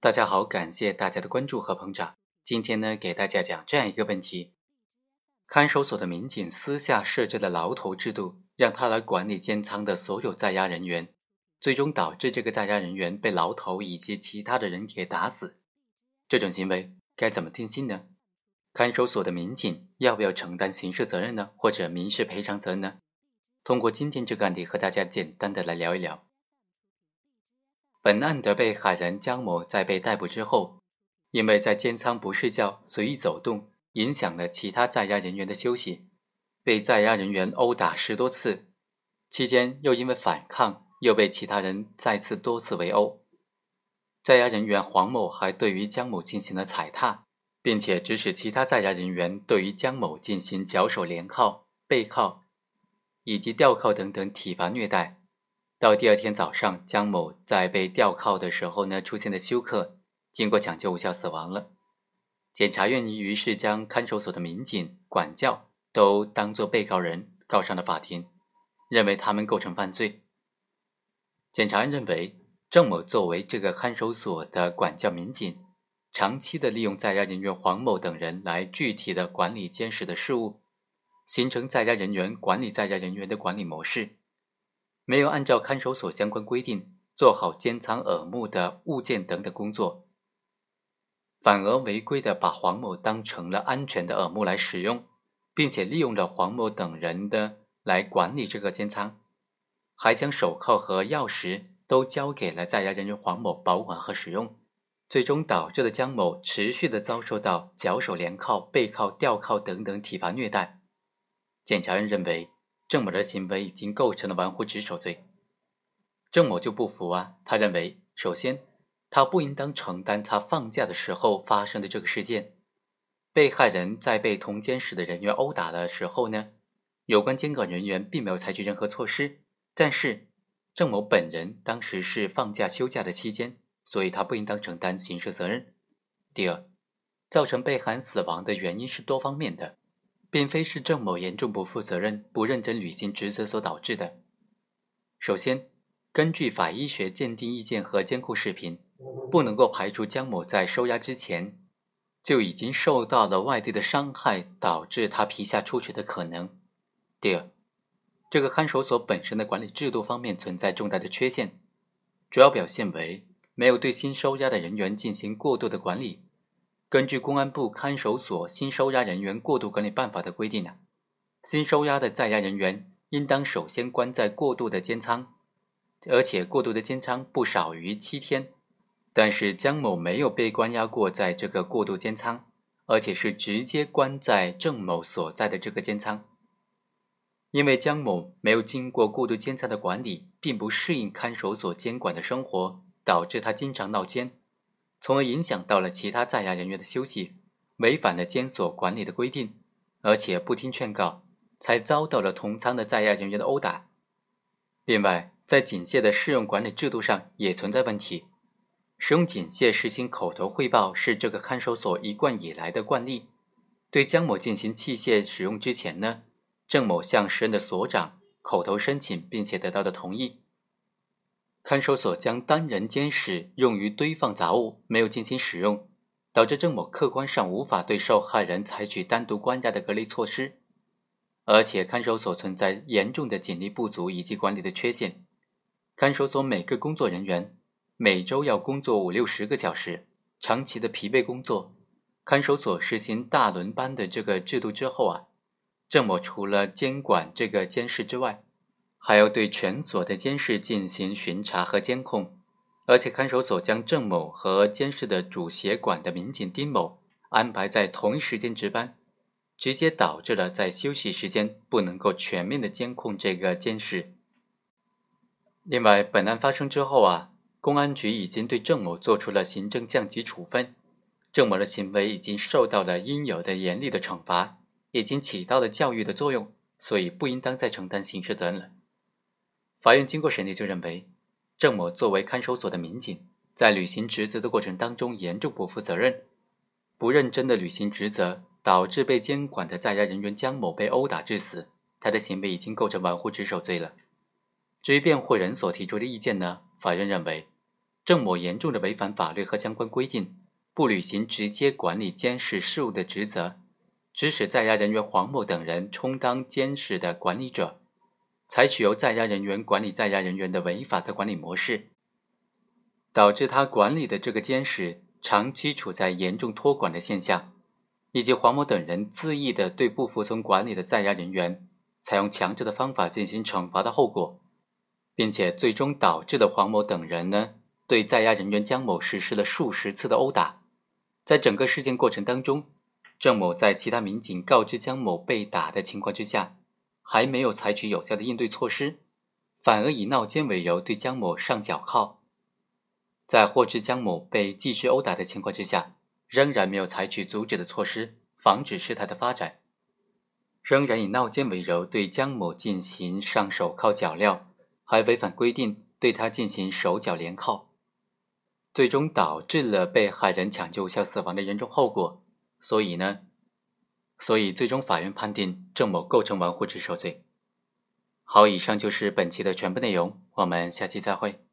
大家好，感谢大家的关注和捧场。今天呢，给大家讲这样一个问题：看守所的民警私下设置了牢头制度，让他来管理监仓的所有在押人员，最终导致这个在押人员被牢头以及其他的人给打死。这种行为该怎么定性呢？看守所的民警要不要承担刑事责任呢，或者民事赔偿责任呢？通过今天这个案例和大家简单的来聊一聊。本案的被害人江某在被逮捕之后，因为在监仓不睡觉、随意走动，影响了其他在押人员的休息，被在押人员殴打十多次。期间又因为反抗，又被其他人再次多次围殴。在押人员黄某还对于江某进行了踩踏，并且指使其他在押人员对于江某进行脚手连铐、背铐以及吊铐等等体罚虐待。到第二天早上，江某在被吊铐的时候呢，出现了休克，经过抢救无效死亡了。检察院于是将看守所的民警、管教都当作被告人告上了法庭，认为他们构成犯罪。检察院认为，郑某作为这个看守所的管教民警，长期的利用在押人员黄某等人来具体的管理监视的事务，形成在押人员管理在押人员的管理模式。没有按照看守所相关规定做好监仓耳目的物件等等工作，反而违规的把黄某当成了安全的耳目来使用，并且利用了黄某等人的来管理这个监仓，还将手铐和钥匙都交给了在押人员黄某保管和使用，最终导致了江某持续的遭受到脚手连铐、背铐、吊铐等等体罚虐待。检察院认为。郑某的行为已经构成了玩忽职守罪，郑某就不服啊！他认为，首先，他不应当承担他放假的时候发生的这个事件。被害人在被同监室的人员殴打的时候呢，有关监管人员并没有采取任何措施。但是，郑某本人当时是放假休假的期间，所以他不应当承担刑事责任。第二，造成被害人死亡的原因是多方面的。并非是郑某严重不负责任、不认真履行职责所导致的。首先，根据法医学鉴定意见和监控视频，不能够排除江某在收押之前就已经受到了外地的伤害，导致他皮下出血的可能。第二，这个看守所本身的管理制度方面存在重大的缺陷，主要表现为没有对新收押的人员进行过度的管理。根据公安部看守所新收押人员过渡管理办法的规定呢，新收押的在押人员应当首先关在过渡的监仓，而且过渡的监仓不少于七天。但是江某没有被关押过在这个过渡监仓，而且是直接关在郑某所在的这个监仓。因为江某没有经过过渡监仓的管理，并不适应看守所监管的生活，导致他经常闹监。从而影响到了其他在押人员的休息，违反了监所管理的规定，而且不听劝告，才遭到了同仓的在押人员的殴打。另外，在警械的适用管理制度上也存在问题。使用警械实行口头汇报是这个看守所一贯以来的惯例。对江某进行器械使用之前呢，郑某向时任的所长口头申请，并且得到的同意。看守所将单人监室用于堆放杂物，没有进行使用，导致郑某客观上无法对受害人采取单独关押的隔离措施，而且看守所存在严重的警力不足以及管理的缺陷。看守所每个工作人员每周要工作五六十个小时，长期的疲惫工作。看守所实行大轮班的这个制度之后啊，郑某除了监管这个监视之外，还要对全所的监视进行巡查和监控，而且看守所将郑某和监视的主协管的民警丁某安排在同一时间值班，直接导致了在休息时间不能够全面的监控这个监视。另外，本案发生之后啊，公安局已经对郑某做出了行政降级处分，郑某的行为已经受到了应有的严厉的惩罚，已经起到了教育的作用，所以不应当再承担刑事责任了。法院经过审理，就认为郑某作为看守所的民警，在履行职责的过程当中严重不负责任、不认真的履行职责，导致被监管的在押人员江某被殴打致死，他的行为已经构成玩忽职守罪了。至于辩护人所提出的意见呢，法院认为郑某严重的违反法律和相关规定，不履行直接管理监视事务的职责，指使在押人员黄某等人充当监视的管理者，采取由在押人员管理在押人员的违法的管理模式，导致他管理的这个监室长期处在严重托管的现象，以及黄某等人恣意的对不服从管理的在押人员采用强制的方法进行惩罚的后果。并且最终导致了黄某等人呢对在押人员江某实施了数十次的殴打，在整个事件过程当中，郑某在其他民警告知江某被打的情况之下，还没有采取有效的应对措施，反而以闹监为由对江某上脚铐，在获知江某被继续殴打的情况之下，仍然没有采取阻止的措施，防止事态的发展，仍然以闹监为由对江某进行上手铐脚镣。还违反规定对他进行手脚连铐，最终导致了被害人抢救无效死亡的严重后果。所以呢，所以最终法院判定郑某构成玩忽职守罪。好，以上就是本期的全部内容，我们下期再会。